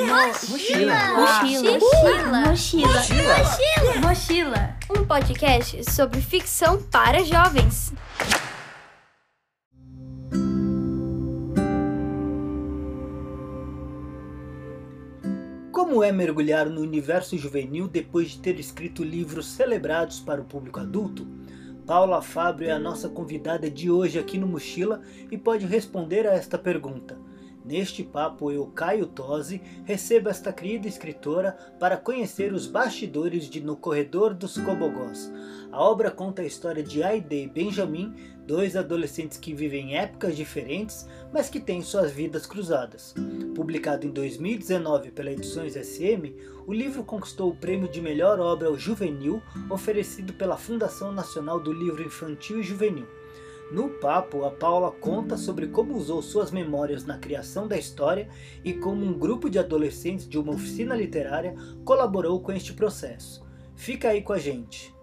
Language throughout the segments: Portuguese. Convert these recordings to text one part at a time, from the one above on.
Mochila. Mochila. Mochila. Mochila. Mochila. Um podcast sobre ficção para jovens. Como é mergulhar no universo juvenil depois de ter escrito livros celebrados para o público adulto? Paula Fábio é a nossa convidada de hoje aqui no Mochila e pode responder a esta pergunta. Neste papo, eu, Caio Tosi, recebo esta querida escritora para conhecer os bastidores de No Corredor dos Cobogós. A obra conta a história de Aide e Benjamin, dois adolescentes que vivem em épocas diferentes, mas que têm suas vidas cruzadas. Publicado em 2019 pela Edições SM, o livro conquistou o prêmio de melhor obra juvenil oferecido pela Fundação Nacional do Livro Infantil e Juvenil. No papo, a Paula conta sobre como usou suas memórias na criação da história e como um grupo de adolescentes de uma oficina literária colaborou com este processo. Fica aí com a gente.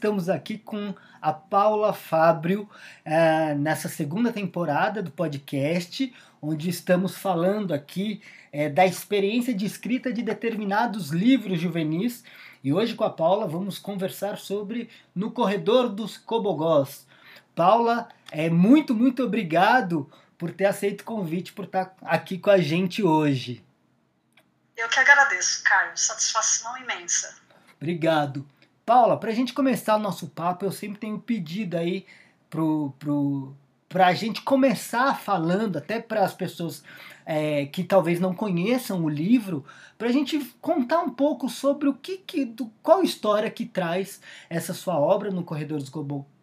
Estamos aqui com a Paula Fábio uh, nessa segunda temporada do podcast, onde estamos falando aqui é, da experiência de escrita de determinados livros juvenis. E hoje com a Paula vamos conversar sobre No Corredor dos Cobogós. Paula, é, muito, muito obrigado por ter aceito o convite, por estar aqui com a gente hoje. Eu que agradeço, Caio. Satisfação imensa. Obrigado. Paula, para a gente começar o nosso papo, eu sempre tenho pedido aí pro, pro, para a gente começar falando, até para as pessoas é, que talvez não conheçam o livro, para a gente contar um pouco sobre o que, que do, qual história que traz essa sua obra no Corredor dos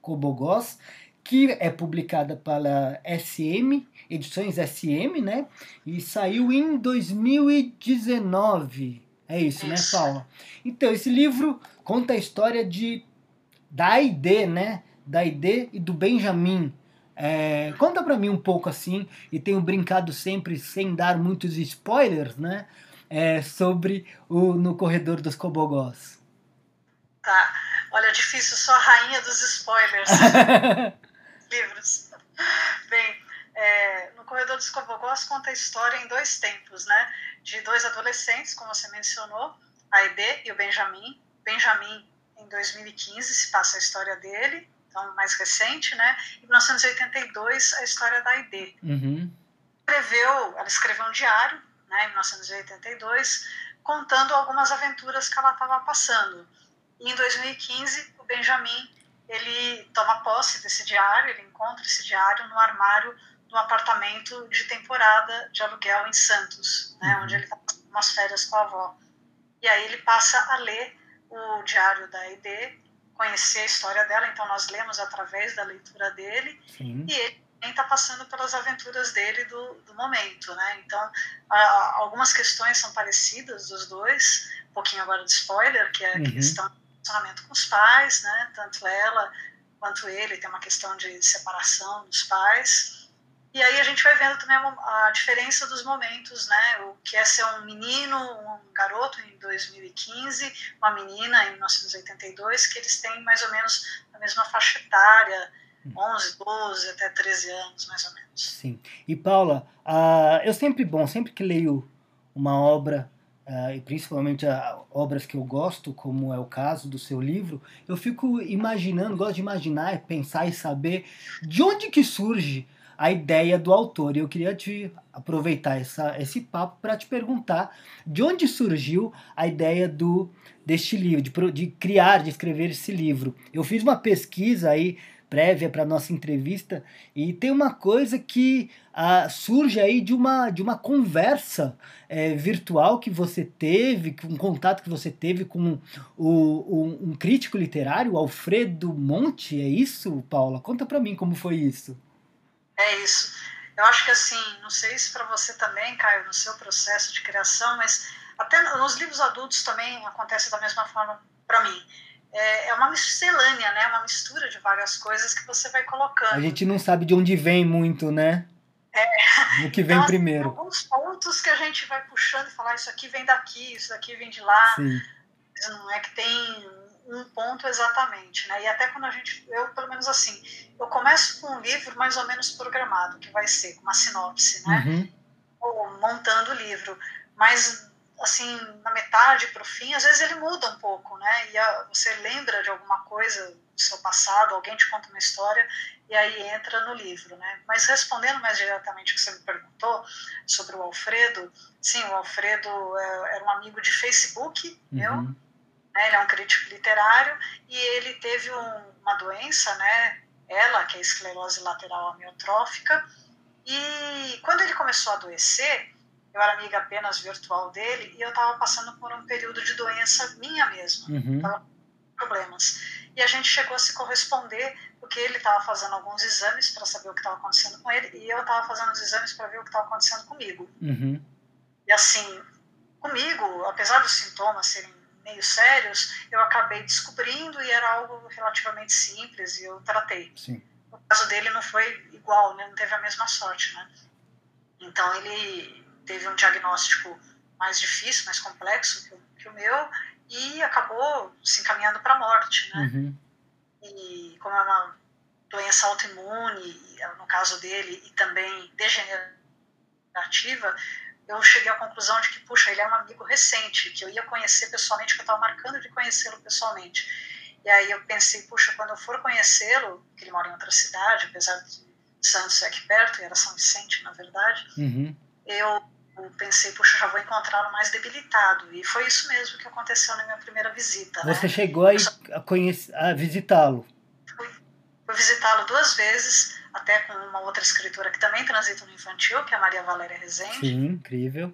Cobogós, que é publicada pela SM, Edições SM, né? E saiu em 2019. É isso, né, Paula? Então, esse livro conta a história de da Aide, né? Da Aide e do Benjamin. É, conta pra mim um pouco assim, e tenho brincado sempre sem dar muitos spoilers, né? É, sobre o No Corredor dos Cobogós. Tá. Olha, difícil, sou a rainha dos spoilers. Livros. Bem, é, No Corredor dos Cobogós conta a história em dois tempos, né? De dois adolescentes, como você mencionou, a Aide e o Benjamin. Benjamin, em 2015, se passa a história dele, então mais recente, né? Em 1982, a história da Aide. Uhum. Escreveu, ela escreveu um diário, né, em 1982, contando algumas aventuras que ela estava passando. E em 2015, o Benjamin ele toma posse desse diário, ele encontra esse diário no armário do apartamento de temporada de aluguel em Santos, né, onde ele está passando umas férias com a avó. E aí ele passa a ler o diário da Aide, conhecer a história dela, então nós lemos através da leitura dele, Sim. e ele também está passando pelas aventuras dele do, do momento, né? Então, a, algumas questões são parecidas dos dois, um pouquinho agora de spoiler, que é a Uhum. questão do relacionamento com os pais, né? Tanto ela quanto ele tem uma questão de separação dos pais. E aí a gente vai vendo também a, a diferença dos momentos, né? O que é ser um menino, um garoto em 2015, uma menina em 1982, que eles têm mais ou menos a mesma faixa etária, 11, 12 até 13 anos, mais ou menos. Sim. E Paula, ah, eu sempre, bom, sempre que leio uma obra, ah, e principalmente ah, obras que eu gosto, como é o caso do seu livro, eu fico imaginando, gosto de imaginar, pensar e saber de onde que surge a ideia do autor. E eu queria te aproveitar essa, esse papo para te perguntar de onde surgiu a ideia do deste livro, de, de criar, de escrever esse livro. Eu fiz uma pesquisa aí prévia para nossa entrevista e tem uma coisa que ah, surge aí de uma, de uma conversa eh, virtual que você teve, um contato que você teve com o, o- um crítico literário, Alfredo Monte, é isso, Paula? Conta para mim como foi isso. É isso. Eu acho que assim, não sei se para você também, Caio, no seu processo de criação, mas até nos livros adultos também acontece da mesma forma para mim. É, é uma miscelânea, né? Uma mistura de várias coisas que você vai colocando. A gente não sabe de onde vem muito, né? O que vem Então, assim, primeiro. Alguns pontos que a gente vai puxando e falar, isso aqui vem daqui, isso daqui vem de lá. Sim. Não é que tem um ponto exatamente, né? E até quando a gente, eu pelo menos assim, eu começo com um livro mais ou menos programado, que vai ser uma sinopse, né? Uhum. Ou montando o livro, mas assim na metade para o fim, às vezes ele muda um pouco, né? E a, você lembra de alguma coisa do seu passado, alguém te conta uma história e aí entra no livro, né? Mas respondendo mais diretamente o que você me perguntou sobre o Alfredo, sim, o Alfredo é, era um amigo de Facebook, uhum. meu, né? ele é um crítico literário e ele teve um, uma doença, né? Ela, que é a esclerose lateral amiotrófica, e quando ele começou a adoecer, eu era amiga apenas virtual dele e eu estava passando por um período de doença minha mesma, uhum. tava problemas. E a gente chegou a se corresponder porque ele estava fazendo alguns exames para saber o que estava acontecendo com ele e eu estava fazendo os exames para ver o que estava acontecendo comigo. Uhum. E assim, comigo, apesar dos sintomas serem meio sérios, eu acabei descobrindo e era algo relativamente simples e eu tratei. Sim. No caso dele não foi igual, né? não teve a mesma sorte, né? Então ele teve um diagnóstico mais difícil, mais complexo que o, que o meu e acabou se encaminhando para a morte, né? Uhum. E como é uma doença autoimune, no caso dele, e também degenerativa, eu cheguei à conclusão de que, puxa, ele é um amigo recente, que eu ia conhecer pessoalmente, que eu estava marcando de conhecê-lo pessoalmente. E aí eu pensei, puxa, quando eu for conhecê-lo, que ele mora em outra cidade, apesar de Santos ser aqui perto, e era São Vicente, na verdade, uhum. eu pensei, puxa, já vou encontrá-lo mais debilitado. E foi isso mesmo que aconteceu na minha primeira visita. Você né? chegou a, a, conhecer, a visitá-lo? Fui, fui visitá-lo duas vezes, até com uma outra escritora que também transita no infantil, que é a Maria Valéria Rezende. Sim, incrível.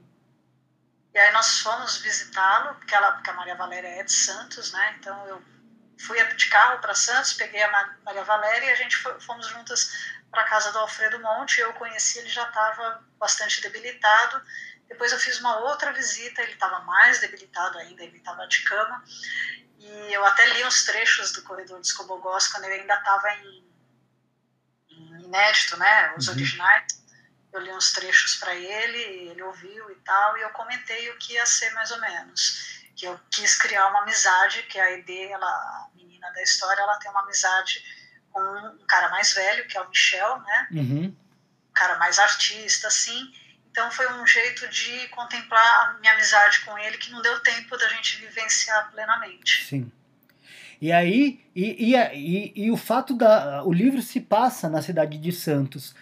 E aí nós fomos visitá-lo, porque, ela, porque a Maria Valéria é de Santos, né? Então eu fui de carro para Santos, peguei a Maria Valéria e a gente foi, fomos juntas para a casa do Alfredo Monte. Eu conheci, ele já estava bastante debilitado. Depois eu fiz uma outra visita, ele estava mais debilitado ainda, ele estava de cama. E eu até li uns trechos do Corredor dos Cobogós quando ele ainda estava em, em, inédito, né? Os uhum. originais. Eu li uns trechos para ele, ele ouviu e tal, e eu comentei o que ia ser mais ou menos. Que eu quis criar uma amizade, que a Ed, ela, a menina da história, ela tem uma amizade com um cara mais velho, que é o Michel, né? Uhum. Um cara mais artista, assim. Então foi um jeito de contemplar a minha amizade com ele que não deu tempo da gente vivenciar plenamente. Sim. E aí, e, e, e, e o fato da. O livro se passa na cidade de Santos.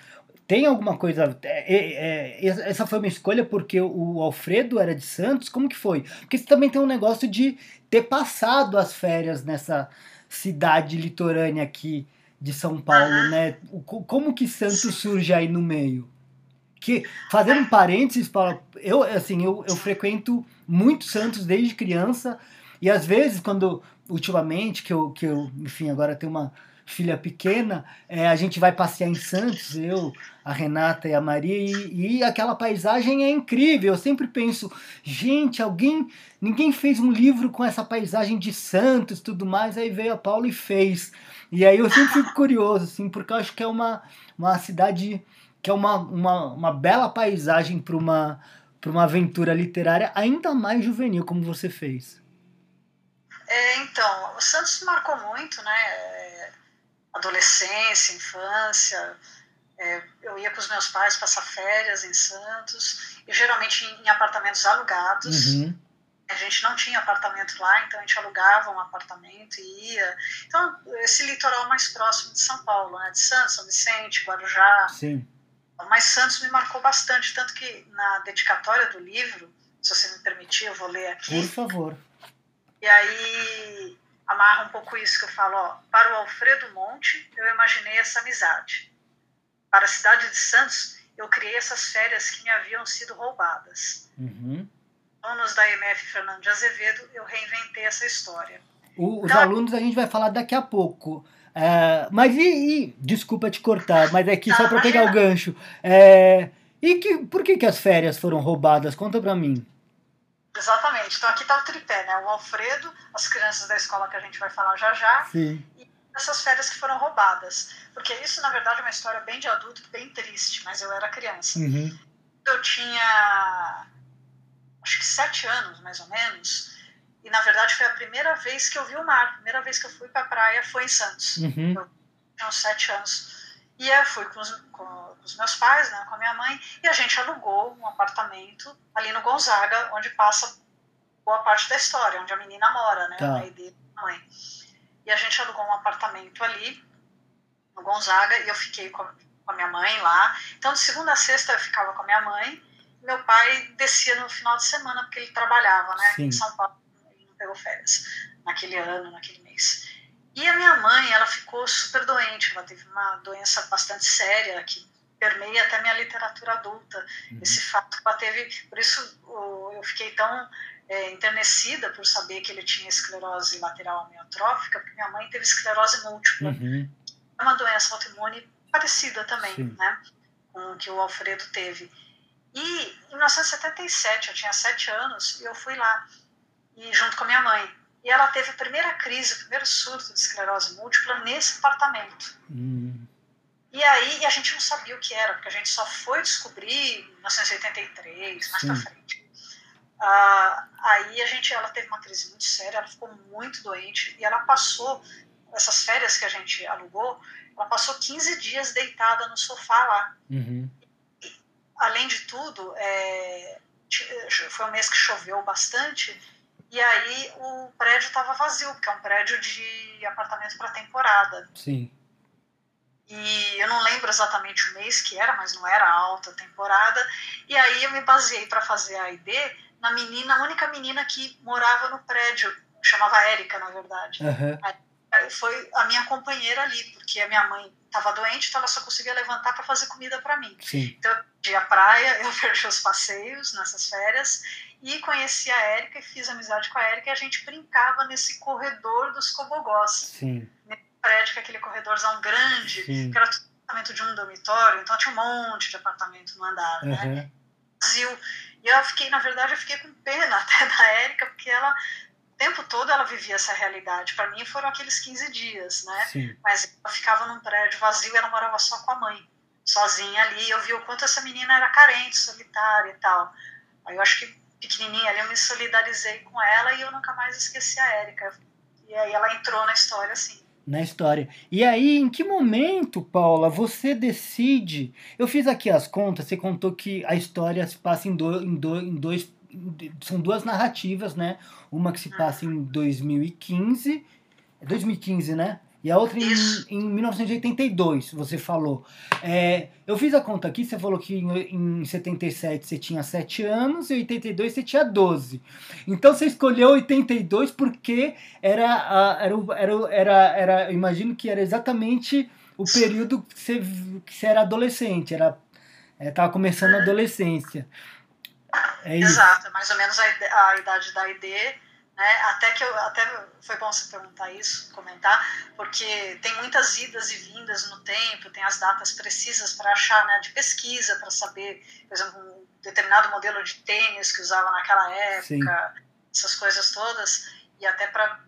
Tem alguma coisa. É, é, é, essa foi uma escolha porque o Alfredo era de Santos? Como que foi? Porque você também tem um negócio de ter passado as férias nessa cidade litorânea aqui de São Paulo, uhum. né? Como que Santos surge aí no meio? Que, fazendo um parênteses, Paulo, eu, assim, eu, eu frequento muito Santos desde criança, e às vezes, quando, ultimamente, que eu, que eu enfim, agora tenho uma filha pequena, é, a gente vai passear em Santos, eu, a Renata e a Maria, e, e, aquela paisagem é incrível. Eu sempre penso, gente, alguém, ninguém fez um livro com essa paisagem de Santos, tudo mais. Aí veio a Paula e fez. E aí eu sempre fico curioso, assim, porque eu acho que é uma, uma cidade que é uma, uma, uma bela paisagem para uma, uma aventura literária ainda mais juvenil, como você fez. É, então, o Santos marcou muito, né? É, adolescência, infância. É, eu ia com os meus pais passar férias em Santos, e geralmente em, em apartamentos alugados. Uhum a gente não tinha apartamento lá, então a gente alugava um apartamento e ia. Então, esse litoral mais próximo de São Paulo, né? de Santos, São Vicente, Guarujá. Sim. Mas Santos me marcou bastante, tanto que na dedicatória do livro, se você me permitir, eu vou ler aqui. Por favor. E aí amarra um pouco isso que eu falo, ó, para o Alfredo Monte, eu imaginei essa amizade. Para a cidade de Santos, eu criei essas férias que me haviam sido roubadas. Uhum alunos da MF Fernando de Azevedo, eu reinventei essa história. O, os então, alunos a gente vai falar daqui a pouco. É, mas e, e, Desculpa te cortar, mas é que só para pegar o gancho. É, e que, por que, que as férias foram roubadas? Conta para mim. Exatamente. Então aqui está o tripé, né? O Alfredo, as crianças da escola que a gente vai falar já já. Sim. E essas férias que foram roubadas. Porque isso, na verdade, é uma história bem de adulto, bem triste, mas eu era criança. Uhum. Eu tinha acho que sete anos, mais ou menos, e na verdade foi a primeira vez que eu vi o mar. A primeira vez que eu fui para a praia foi em Santos. Uhum. Eu tinha uns sete anos. E eu fui com os, com os, meus pais, né, com a minha mãe, e a gente alugou um apartamento ali no Gonzaga, onde passa boa parte da história, onde a menina mora, né, tá. a ideia da mãe. E a gente alugou um apartamento ali no Gonzaga e eu fiquei com a minha mãe lá. Então, de segunda a sexta eu ficava com a minha mãe. Meu pai descia no final de semana porque ele trabalhava, né, Sim. em São Paulo. Ele não pegou férias naquele ano, naquele mês. E a minha mãe, ela ficou super doente, ela teve uma doença bastante séria que permeia até minha literatura adulta. Uhum. Esse fato teve, por isso eu fiquei tão é, enternecida por saber que ele tinha esclerose lateral amiotrófica, porque minha mãe teve esclerose múltipla. Uhum. É uma doença autoimune parecida também, Sim. né, com o que o Alfredo teve. E em 1977, eu tinha sete anos, e eu fui lá, e junto com a minha mãe. E ela teve a primeira crise, o primeiro surto de esclerose múltipla nesse apartamento. Uhum. E aí a gente não sabia o que era, porque a gente só foi descobrir em 1983, mais para frente. Ah, aí a gente, ela teve uma crise muito séria, ela ficou muito doente e ela passou essas férias que a gente alugou, ela passou 15 dias deitada no sofá lá. Uhum. E, além de tudo, é, foi um mês que choveu bastante e aí o prédio estava vazio, porque é um prédio de apartamento para temporada. Sim. E eu não lembro exatamente o mês que era, mas não era alta temporada. E aí eu me baseei para fazer a ID na menina, a única menina que morava no prédio, chamava Érica, na verdade. Uhum. Foi a minha companheira ali, porque a minha mãe estava doente, então ela só conseguia levantar para fazer comida para mim. Sim. Então eu perdi a praia, eu perdi os passeios nessas férias e conheci a Érica e fiz amizade com a Érica e a gente brincava nesse corredor dos cobogós. Sim. Nesse prédio, que é aquele corredorzão grande, Sim. que era tudo apartamento de um dormitório, então tinha um monte de apartamento no andar, né? Vazio. E eu fiquei, na verdade, eu fiquei com pena até da Érica, porque ela, o tempo todo ela vivia essa realidade. Para mim foram aqueles 15 dias, né? Sim. Mas ela ficava num prédio vazio e ela morava só com a mãe, sozinha ali. Eu vi o quanto essa menina era carente, solitária e tal. Aí eu acho que pequenininha ali eu me solidarizei com ela e eu nunca mais esqueci a Érica. E aí ela entrou na história assim na história. E aí, em que momento, Paula, você decide? Eu fiz aqui as contas, você contou que a história se passa em, do, em, do, em dois. São duas narrativas, né? Uma que se passa em 2015. É 2015, né? E a outra em, em 1982, você falou. É, eu fiz a conta aqui, você falou que em, em 77 você tinha 7 anos e em 82 você tinha 12. Então você escolheu 82 porque era, era, era, era, era eu imagino que era exatamente o período que você, que você era adolescente, era estava é, começando a adolescência. É Exato, é mais ou menos a, a idade da ID. Né? Até que eu, até foi bom você perguntar isso, comentar, porque tem muitas idas e vindas no tempo, tem as datas precisas para achar, né, de pesquisa, para saber, por exemplo, um determinado modelo de tênis que usava naquela época, Sim. essas coisas todas, e até para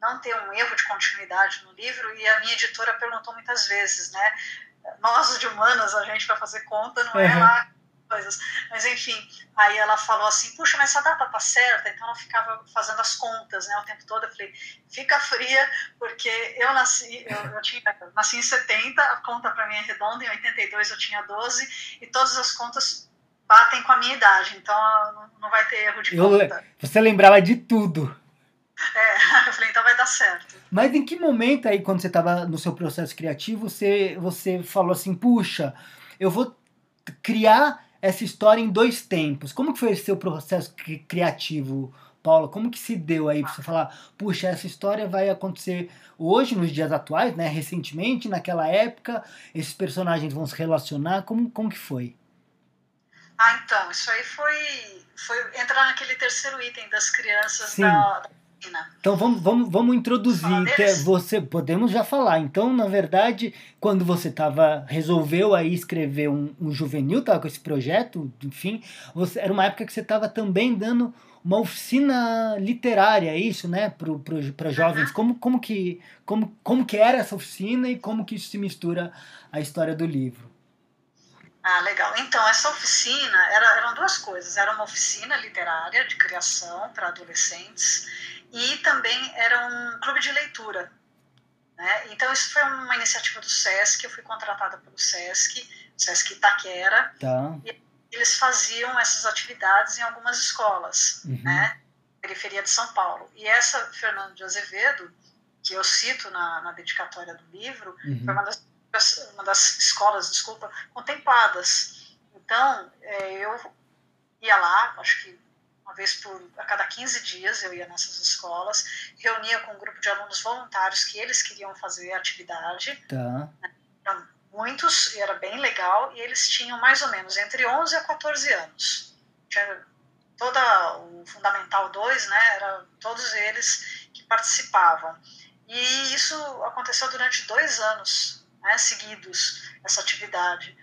não ter um erro de continuidade no livro. E a minha editora perguntou muitas vezes, né, nós de humanas, a gente para fazer conta não é Uhum. lá coisas. Mas enfim, aí ela falou assim, puxa, mas essa data tá certa, então ela ficava fazendo as contas, né, o tempo todo. Eu falei, fica fria, porque eu nasci, eu, eu tinha, eu nasci em 70, a conta para mim é redonda, em 82 eu tinha 12, e todas as contas batem com a minha idade, então não, vai ter erro de Eu- conta. Você lembrava de tudo. É, eu falei, então vai dar certo. Mas em que momento aí, quando você estava no seu processo criativo, você, você falou assim, puxa, eu vou criar essa história em dois tempos. Como que foi esse seu processo cri- criativo, Paula? Como que se deu aí pra você falar, puxa, essa história vai acontecer hoje, nos dias atuais, né? Recentemente, naquela época, esses personagens vão se relacionar. Como, como que foi? Ah, então, isso aí foi, foi entrar naquele terceiro item das crianças Sim. da. Então vamos, vamos, vamos introduzir. Você podemos já falar. Então, na verdade, quando você tava resolveu aí escrever um, um juvenil, tava com esse projeto, enfim, você, era uma época que você estava também dando uma oficina literária, é isso, né, para jovens. Como, como que como, como que era essa oficina e como que isso se mistura à história do livro? Ah, legal. Então, essa oficina, era, eram duas coisas. Era uma oficina literária de criação para adolescentes e também era um clube de leitura. Né? Então, isso foi uma iniciativa do SESC, eu fui contratada pelo SESC, SESC Itaquera, tá. e eles faziam essas atividades em algumas escolas, uhum. né? periferia de São Paulo. E essa, Fernando de Azevedo, que eu cito na, na dedicatória do livro, uhum. foi uma das uma das escolas, desculpa, contempladas. Então, é, eu ia lá, acho que uma vez por a cada 15 dias eu ia nessas escolas, reunia com um grupo de alunos voluntários que eles queriam fazer atividade. Tá. Eram muitos, e era bem legal, e eles tinham mais ou menos entre 11 a 14 anos. Tinha toda o Fundamental 2, né, era todos eles que participavam. E isso aconteceu durante dois anos, né, seguidos essa atividade.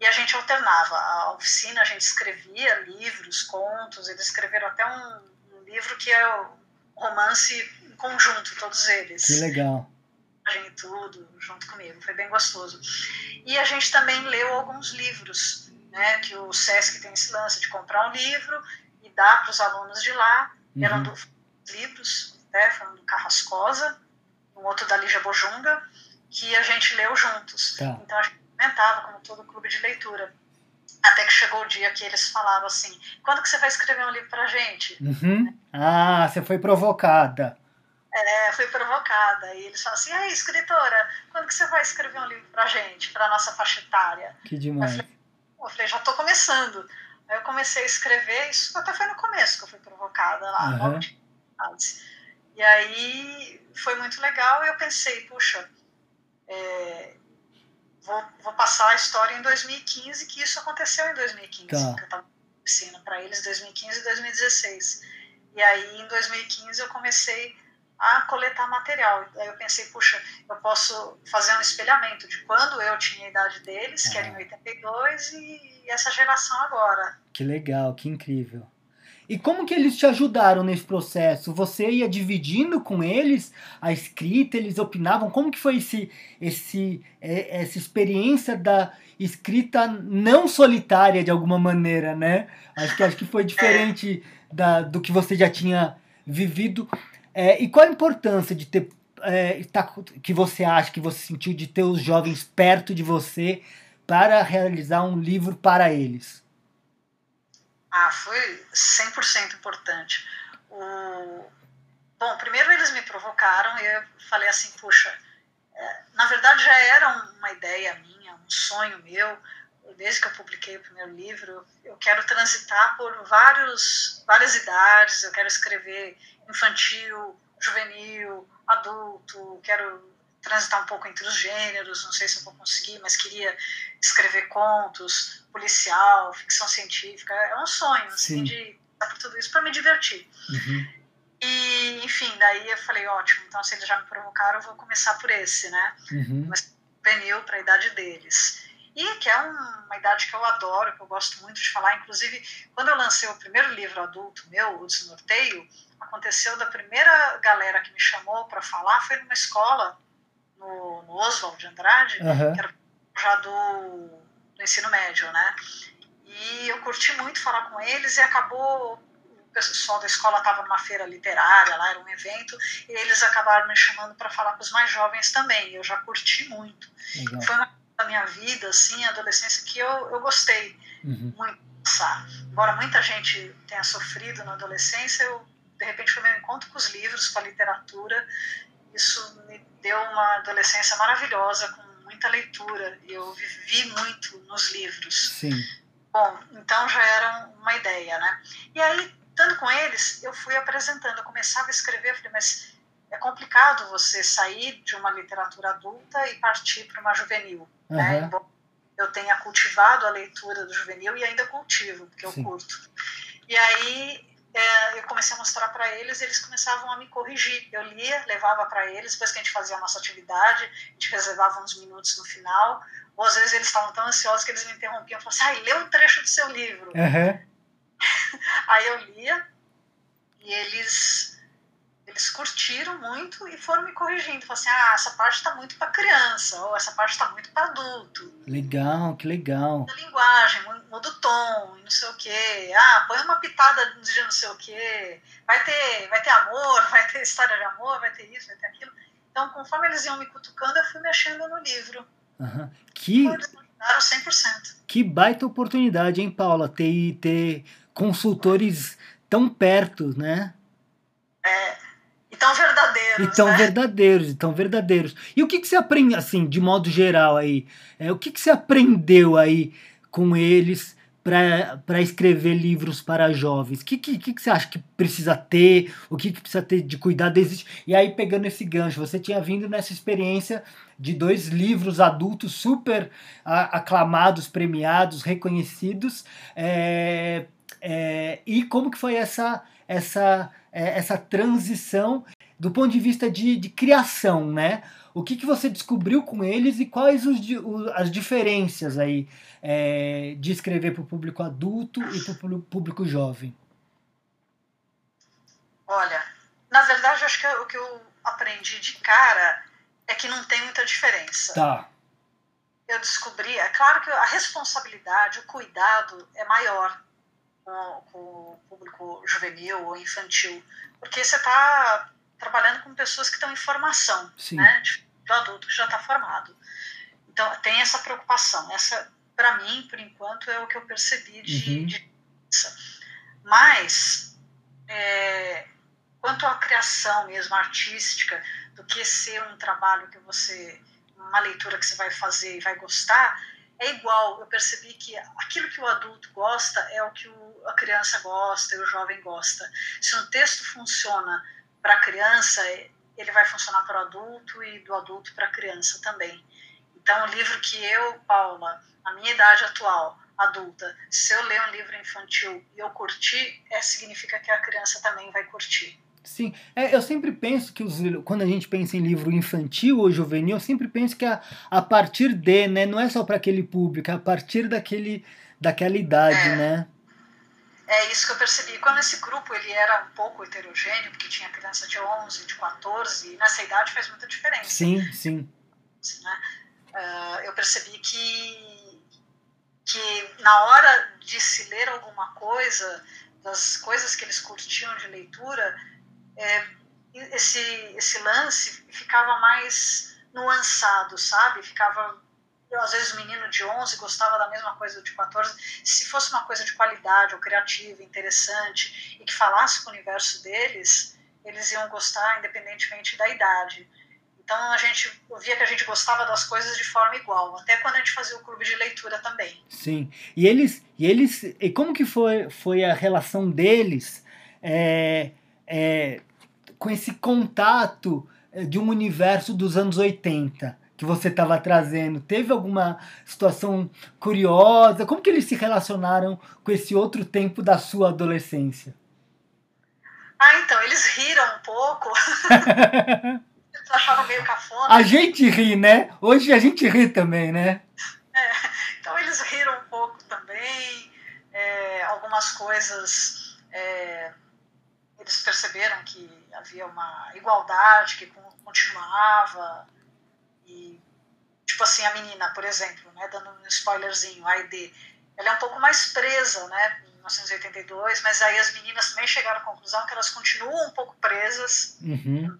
E a gente alternava. A oficina, a gente escrevia livros, contos, eles escreveram até um, um livro que é o romance em conjunto, todos eles. Que legal. E tudo, junto comigo, foi bem gostoso. E a gente também leu alguns livros, né, que o SESC tem esse lance de comprar um livro e dar para os alunos de lá. Uhum. Eram dois livros, né, falando do Carrascosa, um outro da Lígia Bojunga, que a gente leu juntos. Tá. Então a gente comentava, como todo clube de leitura. Até que chegou o dia que eles falaram assim: quando que você vai escrever um livro pra gente? Uhum. Ah, você foi provocada. É, fui provocada. E eles falaram assim: aí, escritora, quando que você vai escrever um livro pra gente, pra nossa faixa etária? Que demais. Eu falei, eu falei já tô começando. Aí eu comecei a escrever, isso até foi no começo que eu fui provocada lá, uhum. E aí foi muito legal e eu pensei, puxa, é, vou, vou, passar a história em 2015, que isso aconteceu em 2015. Tá. Que eu estava ensinando para eles 2015 e 2016. E aí, em 2015, eu comecei a coletar material. Aí eu pensei, puxa, eu posso fazer um espelhamento de quando eu tinha a idade deles, que era em 82, ah. e essa geração agora. Que legal, que incrível. E como que eles te ajudaram nesse processo? Você ia dividindo com eles a escrita, eles opinavam? Como que foi esse, esse, é, essa experiência da escrita não solitária de alguma maneira, né? Acho que, acho que foi diferente da, do que você já tinha vivido. É, e qual a importância de ter é, tá, que você acha, que você sentiu de ter os jovens perto de você para realizar um livro para eles? Ah, foi 100% importante. O... Bom, primeiro eles me provocaram e eu falei assim, puxa, é, na verdade já era uma ideia minha, um sonho meu, desde que eu publiquei o primeiro livro, eu quero transitar por vários, várias idades, eu quero escrever infantil, juvenil, adulto, quero transitar um pouco entre os gêneros, não sei se eu vou conseguir, mas queria escrever contos, policial, ficção científica, é um sonho, assim, Sim. de estar por tudo isso para me divertir. Uhum. E, enfim, daí eu falei, ótimo, então se eles já me provocaram, eu vou começar por esse, né? Uhum. Mas juvenil para a idade deles. E que é uma idade que eu adoro, que eu gosto muito de falar. Inclusive, quando eu lancei o primeiro livro adulto meu, O Desnorteio, aconteceu da primeira galera que me chamou para falar, foi numa escola no, no Oswald de Andrade, uhum. que era já do, do ensino médio, né? E eu curti muito falar com eles e acabou o pessoal da escola estava numa feira literária, lá era um evento, e eles acabaram me chamando para falar com os mais jovens também. Eu já curti muito. Legal. Foi uma da minha vida, assim, adolescência que eu, eu gostei uhum. muito de passar. Embora muita gente tenha sofrido na adolescência, eu de repente foi meu encontro com os livros, com a literatura, isso me deu uma adolescência maravilhosa, com muita leitura. Eu vivi muito nos livros. Sim. Bom, então já era uma ideia, né? E aí, estando com eles, eu fui apresentando. Eu começava a escrever, eu falei, mas é complicado você sair de uma literatura adulta e partir para uma juvenil, uhum. né? Embora eu tenha cultivado a leitura do juvenil e ainda cultivo, porque Sim. eu curto. E aí eu comecei a mostrar para eles, eles começavam a me corrigir. Eu lia, levava para eles, depois que a gente fazia a nossa atividade, a gente reservava uns minutos no final, ou às vezes eles estavam tão ansiosos que eles me interrompiam e falavam assim, ai, lê um trecho do seu livro. Uhum. Aí eu lia, e eles, eles curtiram muito e foram me corrigindo. Falaram assim, ah, essa parte está muito para criança, ou essa parte está muito para adulto. Legal, que legal. Muda a linguagem, muda o tom, não sei o quê. Ah, põe uma pitada de não sei o quê. Vai ter, vai ter amor, vai ter história de amor, vai ter isso, vai ter aquilo. Então, conforme eles iam me cutucando, eu fui mexendo no livro. Uhum. Que... Ajudaram 100%. Que baita oportunidade, hein, Paula? Ter, ter consultores tão perto, né? É, e tão verdadeiros. E tão né? verdadeiros, e tão verdadeiros. E o que, que você aprende, assim, de modo geral aí? É, o que, que você aprendeu aí com eles para escrever livros para jovens? O que, que, que, você acha que precisa ter? O que, que precisa ter de cuidado? Existe? E aí, pegando esse gancho, você tinha vindo nessa experiência de dois livros adultos super aclamados, premiados, reconhecidos. É, é, e como que foi essa, essa, é, essa transição do ponto de vista de, de criação, né? O que, que você descobriu com eles e quais os, as diferenças aí é, de escrever para o público adulto e para o público jovem? Olha, na verdade, acho que o que eu aprendi de cara é que não tem muita diferença. Tá. Eu descobri, é claro que a responsabilidade, o cuidado é maior com, com o público juvenil ou infantil, porque você está trabalhando com pessoas que estão em formação, Sim. né? Do adulto que já está formado. Então tem essa preocupação. Essa, para mim, por enquanto, é o que eu percebi de, Uhum. de mas é, quanto à criação mesmo artística, do que ser um trabalho que você, uma leitura que você vai fazer e vai gostar, é igual. Eu percebi que aquilo que o adulto gosta é o que o, a criança gosta e o jovem gosta. Se um texto funciona para a criança, ele vai funcionar para o adulto e do adulto para a criança também. Então, o livro que eu, Paula, a minha idade atual, adulta, se eu ler um livro infantil e eu curtir, é, significa que a criança também vai curtir. Sim, é, eu sempre penso que os, quando a gente pensa em livro infantil ou juvenil, eu sempre penso que a, a partir de, né, não é só para aquele público, é a partir daquele, daquela idade, É. né? É isso que eu percebi. Quando esse grupo ele era um pouco heterogêneo, porque tinha criança de 11, de 14, e nessa idade faz muita diferença. Sim, sim. assim, né? Ah, eu percebi que, que na hora de se ler alguma coisa, das coisas que eles curtiam de leitura, é, esse, esse lance ficava mais nuançado, sabe? Ficava. Às vezes o menino de 11 gostava da mesma coisa de 14. Se fosse uma coisa de qualidade ou criativa, interessante, e que falasse com o universo deles, eles iam gostar independentemente da idade. Então a gente via que a gente gostava das coisas de forma igual, até quando a gente fazia o clube de leitura também. Sim. E eles, e eles, e como que foi, foi a relação deles é, é, com esse contato é, de um universo dos anos 80 que você estava trazendo? Teve alguma situação curiosa? Como que eles se relacionaram com esse outro tempo da sua adolescência? Ah, então, eles riram um pouco, eles achavam meio cafona. A gente ri, né? Hoje a gente ri também, né? Então eles riram um pouco também, é, algumas coisas é, eles perceberam que havia uma igualdade que con- continuava e tipo assim a menina, por exemplo, né, dando um spoilerzinho, a Aide, ela é um pouco mais presa, né, em 1982, mas aí as meninas também chegaram à conclusão que elas continuam um pouco presas Uhum,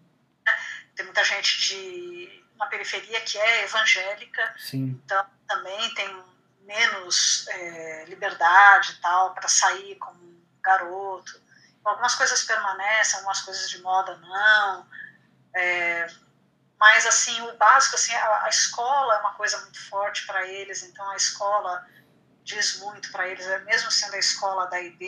tem muita gente de na periferia que é evangélica sim. então também tem menos é, liberdade e tal para sair como um garoto. Algumas coisas permanecem, algumas coisas de moda não. É, mas assim o básico assim a, a escola é uma coisa muito forte para eles, então a escola diz muito para eles, é mesmo sendo a escola da IB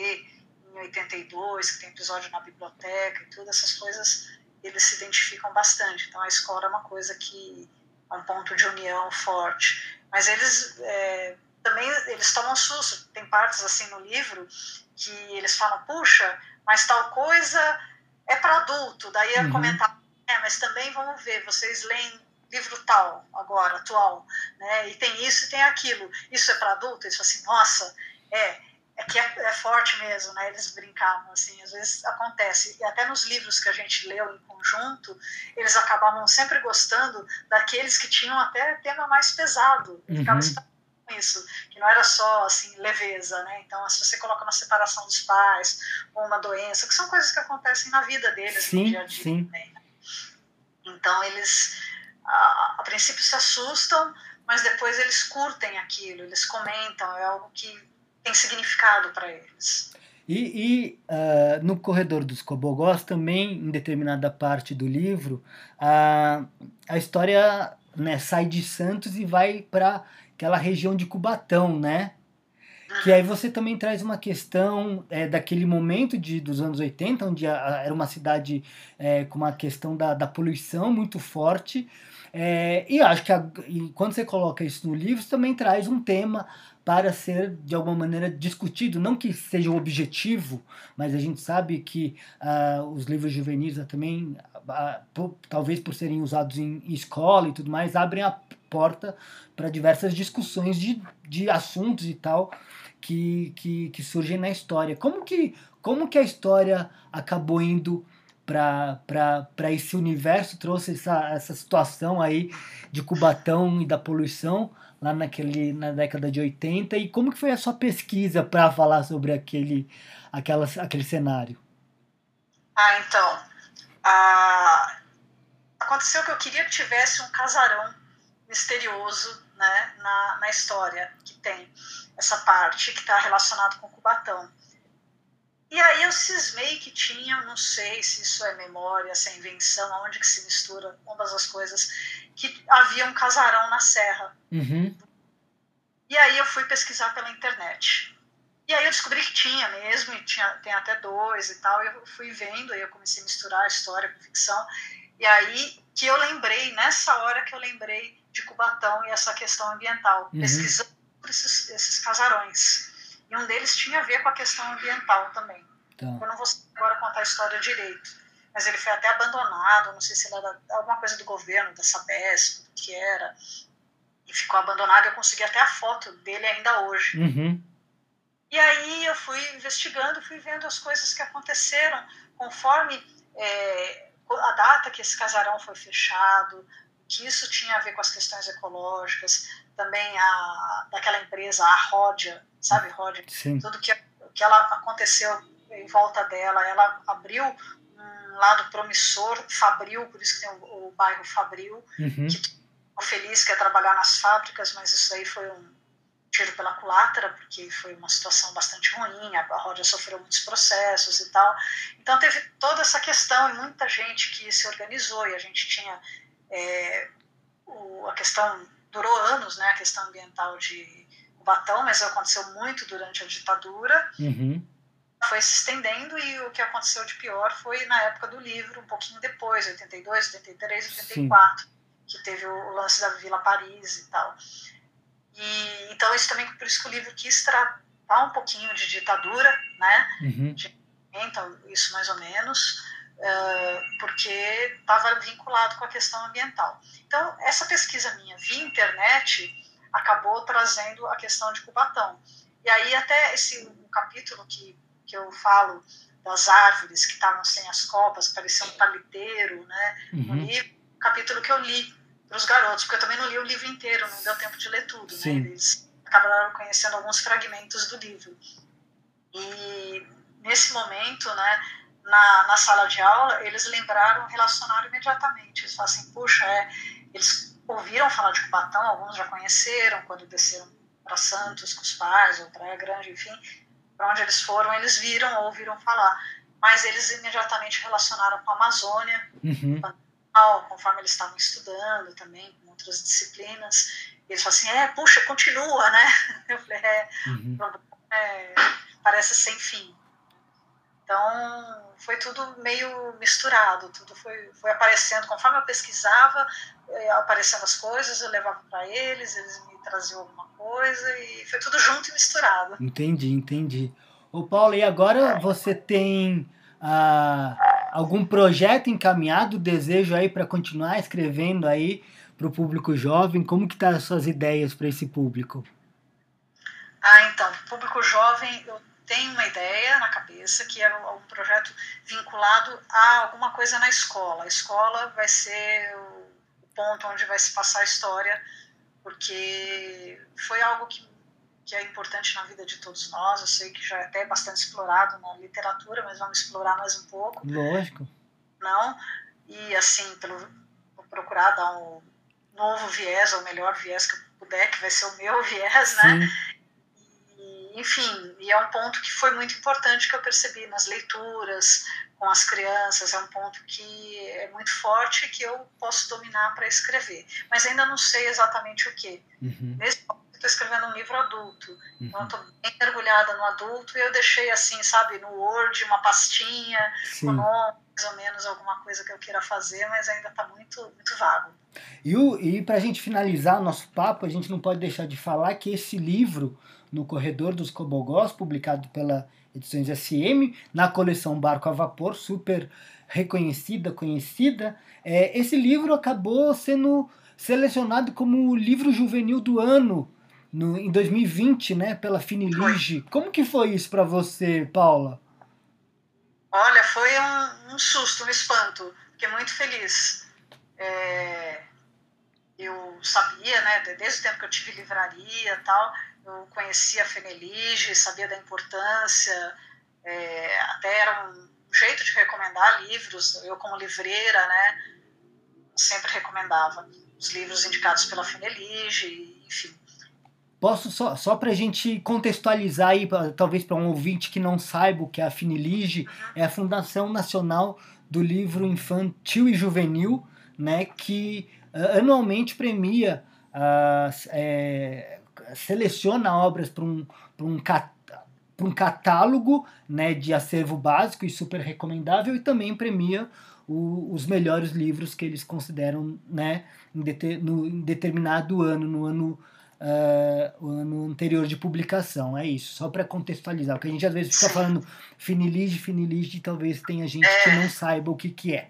em 82 que tem episódio na biblioteca e tudo essas coisas eles se identificam bastante. Então a escola é uma coisa que é um ponto de união forte. Mas eles é, também eles tomam susto. Tem partes assim no livro que eles falam, puxa, mas tal coisa é para adulto. Daí eu Uhum. comentar, é, mas também vamos ver, vocês leem livro tal agora, atual, né? E tem isso e tem aquilo. Isso é para adulto? Eles falam assim, nossa, é, é que é, é, forte mesmo, né? Eles brincavam assim, às vezes acontece. E até nos livros que a gente leu em conjunto, eles acabavam sempre gostando daqueles que tinham até tema mais pesado. Uhum. Ficava isso, que não era só assim leveza, né? Então, se você coloca uma separação dos pais ou uma doença, que são coisas que acontecem na vida deles sim, no dia a dia. Sim. Né? Então, eles a, princípio se assustam, mas depois eles curtem aquilo, eles comentam, é algo que tem significado para eles. E, e uh, no Corredor dos Cobogós também, em determinada parte do livro, a, a história né, sai de Santos e vai para aquela região de Cubatão, né? Que aí você também traz uma questão é, daquele momento de, dos anos 80, onde a, a, era uma cidade é, com uma questão da, da poluição muito forte. É, e acho que a, e quando você coloca isso no livro, você também traz um tema para ser de alguma maneira discutido, não que seja o objetivo, mas a gente sabe que uh, os livros juvenis também, uh, por, talvez por serem usados em escola e tudo mais, abrem a porta para diversas discussões de, de assuntos e tal que, que, que surgem na história. Como que, como que a história acabou indo para esse universo, trouxe essa, essa situação aí de Cubatão e da poluição lá naquele, na década de 80 e como que foi a sua pesquisa para falar sobre aquele, aquela, aquele cenário? Ah, então, ah, aconteceu que eu queria que tivesse um casarão misterioso né, na, na história que tem essa parte que está relacionado com Cubatão. E aí eu cismei que tinha, não sei se isso é memória, se é invenção, aonde que se mistura ambas as coisas, que havia um casarão na serra. Uhum. E aí eu fui pesquisar pela internet. E aí eu descobri que tinha mesmo, e tinha, tem até dois e tal, e eu fui vendo, aí eu comecei a misturar a história com ficção, e aí que eu lembrei, nessa hora que eu lembrei de Cubatão e essa questão ambiental, uhum. pesquisando esses, esses casarões. E um deles tinha a ver com a questão ambiental também. Tá. Eu não vou agora contar a história direito, mas ele foi até abandonado, não sei se era alguma coisa do governo, da Sabesp, do que era, e ficou abandonado. Eu consegui até a foto dele ainda hoje. Uhum. E aí eu fui investigando, fui vendo as coisas que aconteceram conforme é, a data que esse casarão foi fechado, que isso tinha a ver com as questões ecológicas, também a daquela empresa, a Ródia, sabe, Ródia? Sim. Tudo que, que ela aconteceu em volta dela, ela abriu um lado promissor, Fabril, por isso que tem o, o bairro Fabril, uhum. que o feliz quer trabalhar nas fábricas, mas isso aí foi um tiro pela culatra, porque foi uma situação bastante ruim, a Ródia sofreu muitos processos e tal. Então teve toda essa questão e muita gente que se organizou e a gente tinha é, o, a questão durou anos, né, a questão ambiental de Cubatão, mas aconteceu muito durante a ditadura. Uhum. Foi se estendendo e o que aconteceu de pior foi na época do livro, um pouquinho depois, 82, 83, 84, Sim. que teve o lance da Vila Paris e tal. E, então, isso também, por isso que o livro quis tratar um pouquinho de ditadura, né? Uhum. De, então, isso mais ou menos porque estava vinculado com a questão ambiental. Então, essa pesquisa minha via internet acabou trazendo a questão de Cubatão. E aí, até esse um capítulo que, que eu falo das árvores que estavam sem as copas, parecia um paliteiro, né? Uhum. Livro, capítulo que eu li para os garotos, porque eu também não li o livro inteiro, não deu tempo de ler tudo, né? Eles acabaram conhecendo alguns fragmentos do livro. E nesse momento, né, na, na sala de aula, eles lembraram, relacionaram imediatamente. Eles falaram assim, puxa, é, eles ouviram falar de Cubatão, alguns já conheceram quando desceram para Santos com os pais, ou Praia Grande, enfim, para onde eles foram, eles viram ou ouviram falar. Mas eles imediatamente relacionaram com a Amazônia, uhum. conforme eles estavam estudando também, com outras disciplinas. Eles falaram assim, é, puxa, continua, né? Eu falei, é, uhum. é parece sem fim. Então, foi tudo meio misturado, tudo foi, foi aparecendo. Conforme eu pesquisava, eh, aparecendo as coisas, eu levava para eles, eles me traziam alguma coisa, e foi tudo junto e misturado. Entendi, entendi. Ô Paulo, e agora você tem ah, algum projeto encaminhado, desejo aí para continuar escrevendo aí para o público jovem? Como que tá as suas ideias para esse público? Ah, então, público jovem, eu tenho uma ideia na cabeça que é um projeto vinculado a alguma coisa na escola. A escola vai ser o ponto onde vai se passar a história, porque foi algo que, que é importante na vida de todos nós. Eu sei que já é até bastante explorado na literatura, mas vamos explorar mais um pouco. Lógico. Não? E assim, pelo, vou procurar dar um novo viés, ou melhor viés que eu puder, que vai ser o meu viés, né? Sim. Enfim, e é um ponto que foi muito importante que eu percebi nas leituras com as crianças, é um ponto que é muito forte que eu posso dominar para escrever, mas ainda não sei exatamente o que. Uhum. Nesse momento estou escrevendo um livro adulto, Uhum. então estou bem mergulhada no adulto e eu deixei assim, sabe, no Word uma pastinha Sim. nome, mais ou menos alguma coisa que eu queira fazer, mas ainda está muito, muito vago. E, o, e para a gente finalizar o nosso papo, a gente não pode deixar de falar que esse livro, No Corredor dos Cobogós, publicado pela Edições SM, na coleção Barco a Vapor, super reconhecida, conhecida, é, esse livro acabou sendo selecionado como o livro juvenil do ano no, em 2020, né, pela Finilige. Como que foi isso para você, Paula? Olha, foi um, um susto, um espanto. Fiquei muito feliz. É, eu sabia, né, de- desde o tempo que eu tive livraria tal, eu conhecia a Fenelige, sabia da importância, é, até era um jeito de recomendar livros. Eu, como livreira, né, sempre recomendava os livros indicados pela Fenelige, enfim. Posso só, só para a gente contextualizar aí, pra- talvez para um ouvinte que não saiba o que é a Finilige, é a Fundação Nacional do Livro Infantil e Juvenil, né, que ah, anualmente premia, ah, é, seleciona obras para um, um, cat- um catálogo né, de acervo básico e super recomendável e também premia o- os melhores livros que eles consideram né, em, deter- no, em determinado ano, no ano ah, o ano anterior de publicação. É isso, só para contextualizar, porque a gente às vezes fica Sim. falando Finilige, Finilige, e talvez tenha gente que não saiba o que, que é.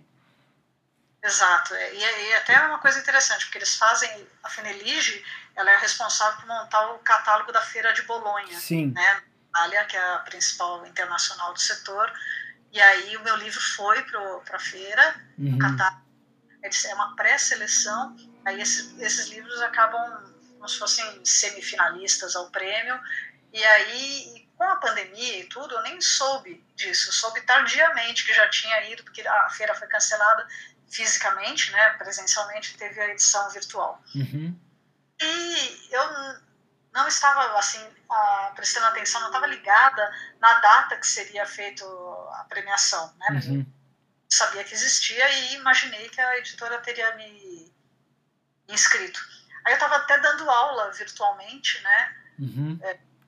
Exato. é, E, e até é uma coisa interessante, porque eles fazem, a Fenelige, ela é responsável por montar o catálogo da Feira de Bolonha, Sim. né, Itália, que é a principal internacional do setor, e aí o meu livro foi para a feira, Uhum. catálogo, eles- é uma pré-seleção, aí esses, esses livros acabam como se fossem semifinalistas ao prêmio, e aí com a pandemia e tudo, eu nem soube disso, eu soube tardiamente que já tinha ido, porque a feira foi cancelada fisicamente, né, presencialmente, teve a edição virtual. Uhum. E eu não estava assim prestando atenção, não estava ligada na data que seria feito a premiação, né? Mas Uhum. sabia que existia e imaginei que a editora teria me inscrito. Aí eu estava até dando aula virtualmente, né? Uhum.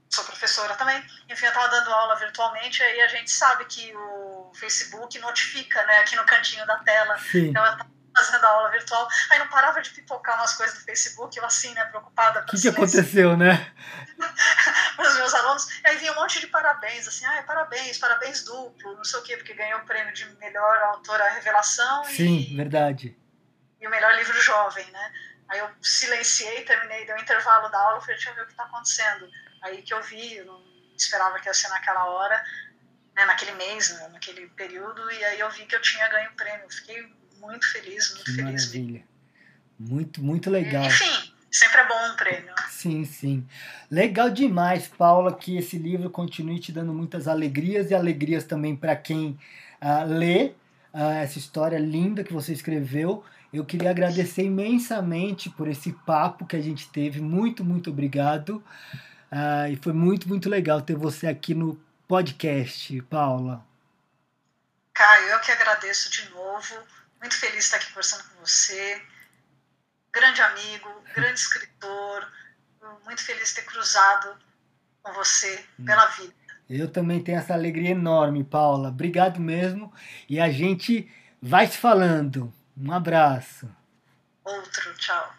Sou professora também. Enfim, eu estava dando aula virtualmente, aí a gente sabe que o Facebook notifica, né? Aqui no cantinho da tela. Sim. Então eu estava fazendo aula virtual, aí não parava de pipocar umas coisas do Facebook, eu assim, né? Preocupada O que, que aconteceu, né? para os meus alunos. E aí vinha um monte de parabéns, assim, ah, parabéns, parabéns duplo, não sei o quê, porque ganhou o prêmio de melhor autora revelação Sim, e, verdade. e o melhor livro jovem, né? Aí eu silenciei, terminei, deu um intervalo da aula, falei, deixa eu ver o que está acontecendo. Aí que eu vi, eu não esperava que ia ser naquela hora, né, naquele mês, né, naquele período, e aí eu vi que eu tinha ganho o prêmio. Fiquei muito feliz, muito Que feliz. maravilha. Muito, muito legal. Enfim, sempre é bom um prêmio. Sim, sim. Legal demais, Paula, que esse livro continue te dando muitas alegrias e alegrias também para quem ah, lê ah, essa história linda que você escreveu. Eu queria agradecer imensamente por esse papo que a gente teve. Muito, muito obrigado. Ah, e foi muito, muito legal ter você aqui no podcast, Paula. Caio, eu que agradeço de novo. Muito feliz de estar aqui conversando com você. Grande amigo, grande escritor. Muito feliz de ter cruzado com você pela vida. Eu também tenho essa alegria enorme, Paula. Obrigado mesmo. E a gente vai se falando. Um abraço. Outro, tchau.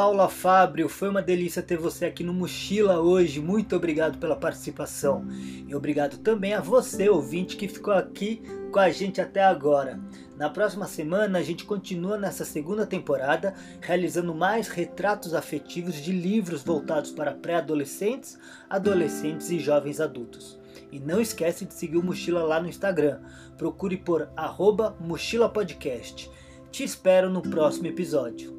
Paula Fábio, foi uma delícia ter você aqui no Mochila hoje. Muito obrigado pela participação. E obrigado também a você, ouvinte, que ficou aqui com a gente até agora. Na próxima semana a gente continua nessa segunda temporada realizando mais retratos afetivos de livros voltados para pré-adolescentes, adolescentes e jovens adultos. E não esquece de seguir o Mochila lá no Instagram. Procure por arroba Mochila Podcast. Te espero no próximo episódio.